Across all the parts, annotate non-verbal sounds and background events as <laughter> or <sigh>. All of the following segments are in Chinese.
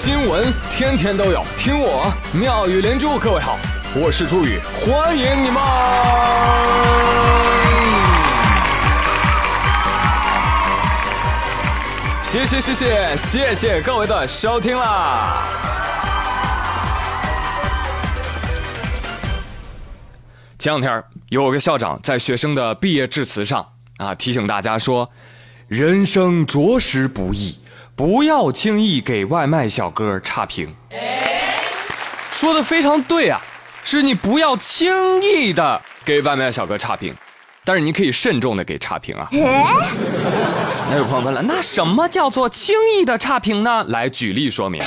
新闻天天都有，听我妙语连珠。各位好，我是朱宇，欢迎你们！谢谢谢谢谢谢各位的收听啦！前两天有个校长在学生的毕业致辞上啊，提醒大家说，人生着实不易。不要轻易给外卖小哥差评，说的非常对啊，是你不要轻易的给外卖小哥差评，但是你可以慎重的给差评啊。那有朋友问了，那什么叫做轻易的差评呢？来举例说明。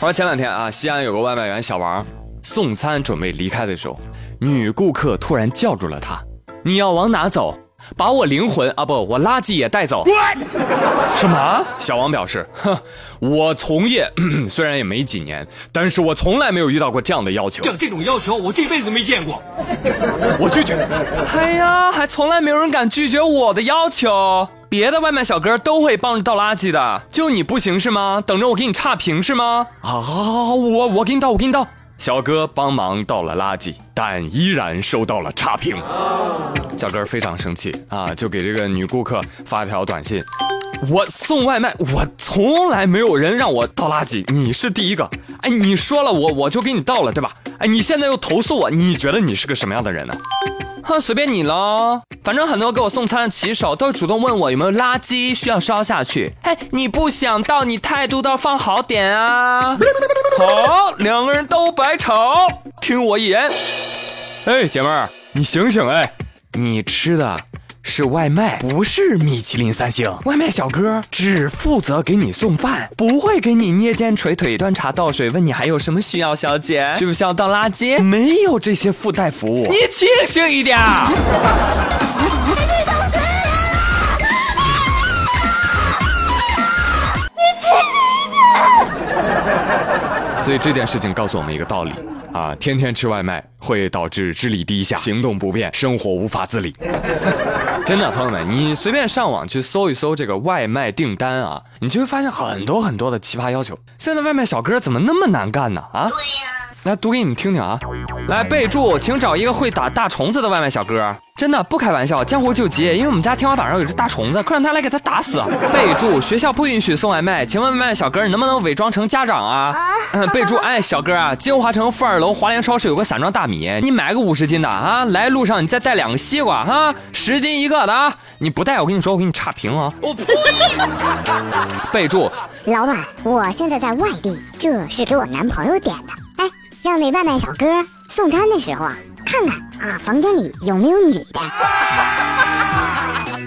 说前两天啊，西安有个外卖员小王送餐准备离开的时候，女顾客突然叫住了他：“你要往哪走？”把我灵魂啊不，我垃圾也带走。什么？小王表示，哼，我从业 <clears throat> 虽然也没几年，但是我从来没有遇到过这样的要求。像这种要求，我这辈子没见过。我拒绝。哎呀，还从来没有人敢拒绝我的要求。别的外卖小哥都会帮着倒垃圾的，就你不行是吗？等着我给你差评是吗？啊，我我给你倒，我给你倒。小哥帮忙倒了垃圾，但依然收到了差评。小哥非常生气啊，就给这个女顾客发条短信：“我送外卖，我从来没有人让我倒垃圾，你是第一个。哎，你说了我我就给你倒了，对吧？哎，你现在又投诉我，你觉得你是个什么样的人呢？”哼，随便你喽。反正很多给我送餐的骑手都主动问我有没有垃圾需要烧下去。哎，你不想到，你态度倒放好点啊。好，两个人都白吵，听我一言。哎，姐妹儿，你醒醒哎，你吃的。是外卖，不是米其林三星。外卖小哥只负责给你送饭，不会给你捏肩捶腿、端茶倒水，问你还有什么需要，小姐需不需要倒垃圾？没有这些附带服务，你清醒一点。所以这件事情告诉我们一个道理。啊，天天吃外卖会导致智力低下、行动不便、生活无法自理。真的，朋友们，你随便上网去搜一搜这个外卖订单啊，你就会发现很多很多的奇葩要求。现在外卖小哥怎么那么难干呢？啊？来读给你们听听啊！来备注，请找一个会打大虫子的外卖小哥。真的不开玩笑，江湖救急，因为我们家天花板上有只大虫子，快让他来给他打死。备注：学校不允许送外卖，请问外卖小哥你能不能伪装成家长啊？<laughs> 备注：哎，小哥啊，金华城负二楼华联超市有个散装大米，你买个五十斤的啊。来路上你再带两个西瓜哈，十斤一个的啊。你不带我跟你说，我给你差评啊。我呸！备注：老板，我现在在外地，这是给我男朋友点的。哎让那外卖小哥送餐的时候啊，看看啊，房间里有没有女的。<laughs>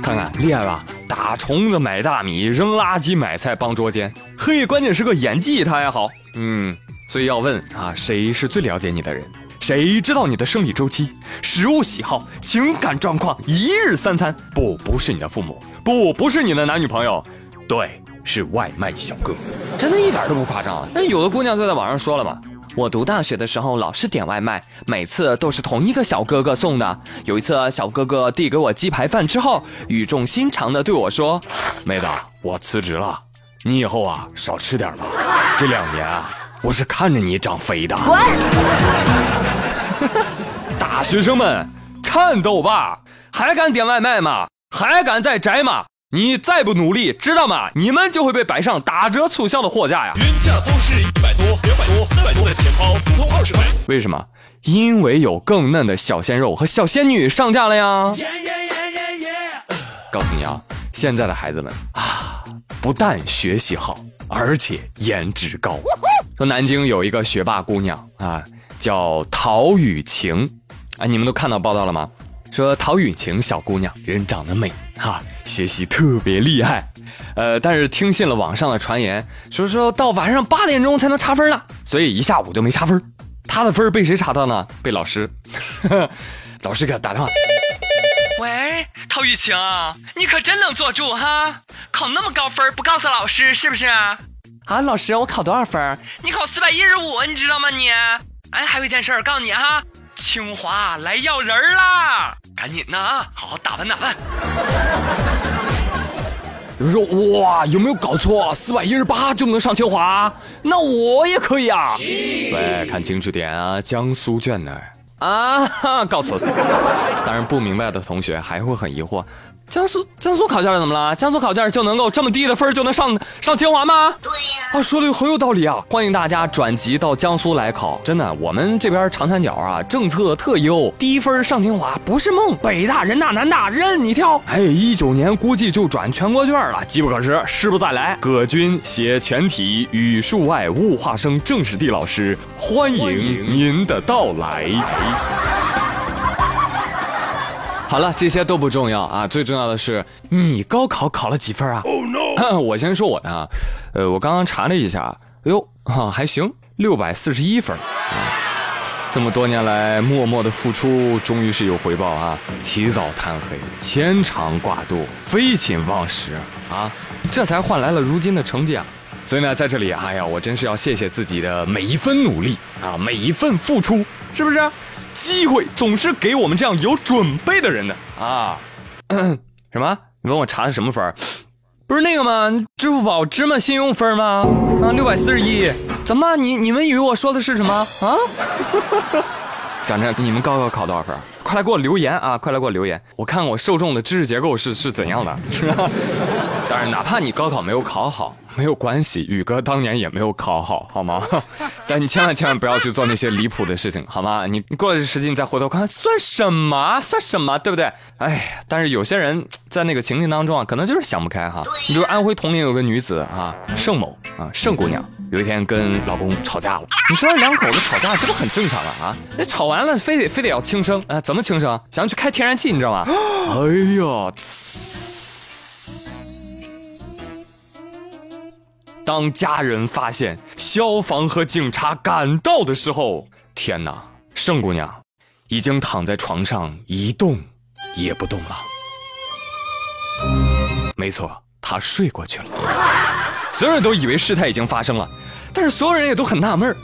看看厉害吧？打虫子买大米，扔垃圾买菜帮捉奸。嘿，关键是个演技，他还好。嗯，所以要问啊，谁是最了解你的人？谁知道你的生理周期、食物喜好、情感状况？一日三餐？不，不是你的父母，不，不是你的男女朋友，对，是外卖小哥。真的一点都不夸张啊。那有的姑娘就在网上说了嘛。我读大学的时候老是点外卖，每次都是同一个小哥哥送的。有一次，小哥哥递给我鸡排饭之后，语重心长的对我说：“妹子，我辞职了，你以后啊少吃点吧。<laughs> 这两年啊，我是看着你长肥的。”滚！大学生们，颤抖吧，还敢点外卖吗？还敢再宅吗？你再不努力，知道吗？你们就会被摆上打折促销的货架呀！原价都是一百多、两百多、三百多的钱包，通通二十块。为什么？因为有更嫩的小鲜肉和小仙女上架了呀！告诉你啊，现在的孩子们啊，不但学习好，而且颜值高。说南京有一个学霸姑娘啊，叫陶雨晴，哎，你们都看到报道了吗？说陶雨晴小姑娘人长得美哈，学习特别厉害，呃，但是听信了网上的传言，说说到晚上八点钟才能查分呢，所以一下午就没查分。他的分被谁查到呢？被老师，<laughs> 老师给他打电话。喂，陶雨晴，你可真能坐住哈，考那么高分不告诉老师是不是？啊，老师，我考多少分？你考四百一十五，你知道吗你？哎，还有一件事告诉你哈。清华来要人啦！赶紧的啊，好好打扮打扮。有人说哇，有没有搞错？四百一十八就能上清华？那我也可以啊！喂，看清楚点啊，江苏卷呢？啊，告辞。当然，不明白的同学还会很疑惑。江苏江苏考卷怎么了？江苏考卷就能够这么低的分就能上上清华吗？对呀，啊，说的很有道理啊！欢迎大家转籍到江苏来考，真的，我们这边长三角啊，政策特优，低分上清华不是梦，北大、人大、南大任你挑。哎，一九年估计就转全国卷了，机不可失，失不再来。葛军写全体语数外物化生政史地老师，欢迎您的到来。好了，这些都不重要啊，最重要的是你高考考了几分啊？<laughs> 我先说我的啊，呃，我刚刚查了一下，哎呦，哈，还行，六百四十一分。这么多年来默默的付出，终于是有回报啊！起早贪黑，牵肠挂肚，废寝忘食啊，这才换来了如今的成绩啊！所以呢，在这里，哎呀，我真是要谢谢自己的每一分努力啊，每一份付出，是不是？机会总是给我们这样有准备的人的啊！<clears throat> 什么？你问我查的什么分？不是那个吗？支付宝芝麻信用分吗？啊，六百四十一。怎么？你你们以为我说的是什么啊？<laughs> 讲真，你们高考考多少分？快来给我留言啊！快来给我留言，我看我受众的知识结构是是怎样的，是吧哪怕你高考没有考好，没有关系，宇哥当年也没有考好，好吗？<laughs> 但你千万千万不要去做那些离谱的事情，好吗？你过了这时间，你再回头看，算什么？算什么？对不对？哎，但是有些人在那个情境当中啊，可能就是想不开哈。你比如安徽铜陵有个女子啊，盛某啊，盛姑娘，有一天跟老公吵架了。你说两口子吵架，这不很正常啊？啊，那吵完了，非得非得要轻生啊？怎么轻生？想要去开天然气，你知道吗？哎呀！当家人发现消防和警察赶到的时候，天哪，盛姑娘已经躺在床上一动也不动了。没错，她睡过去了。所有人都以为事态已经发生了，但是所有人也都很纳闷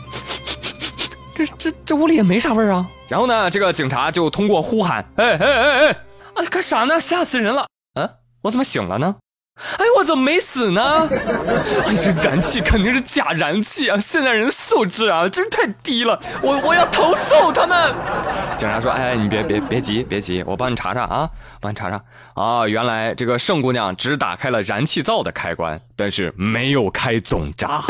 这这这屋里也没啥味儿啊。然后呢，这个警察就通过呼喊：“哎哎哎哎，哎干啥呢？吓死人了！嗯，我怎么醒了呢？”哎，我怎么没死呢？<laughs> 哎，这燃气肯定是假燃气啊！现在人素质啊，真是太低了！我我要投诉他们。警察说：“哎，你别别别急，别急，我帮你查查啊，帮你查查啊。原来这个盛姑娘只打开了燃气灶的开关，但是没有开总闸，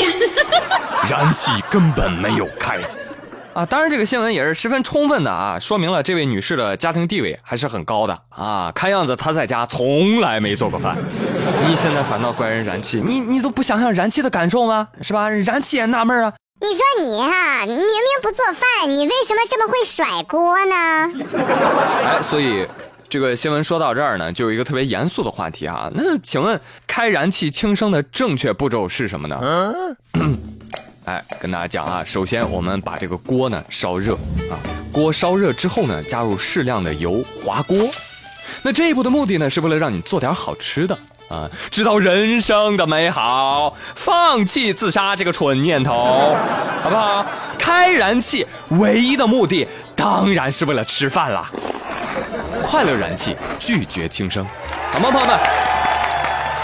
<laughs> 燃气根本没有开。”啊，当然，这个新闻也是十分充分的啊，说明了这位女士的家庭地位还是很高的啊。看样子她在家从来没做过饭，你现在反倒怪人燃气，你你都不想想燃气的感受吗？是吧？燃气也纳闷啊。你说你哈，你明明不做饭，你为什么这么会甩锅呢？哎，所以这个新闻说到这儿呢，就有一个特别严肃的话题啊。那请问开燃气轻生的正确步骤是什么呢？嗯。<coughs> 哎，跟大家讲啊，首先我们把这个锅呢烧热啊，锅烧热之后呢，加入适量的油滑锅。那这一步的目的呢，是为了让你做点好吃的啊，知道人生的美好，放弃自杀这个蠢念头，好不好？开燃气唯一的目的当然是为了吃饭啦。快乐燃气，拒绝轻生，好吗，朋友们？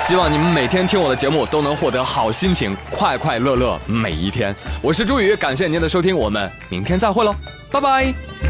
希望你们每天听我的节目都能获得好心情，快快乐乐每一天。我是朱宇，感谢您的收听，我们明天再会喽，拜拜。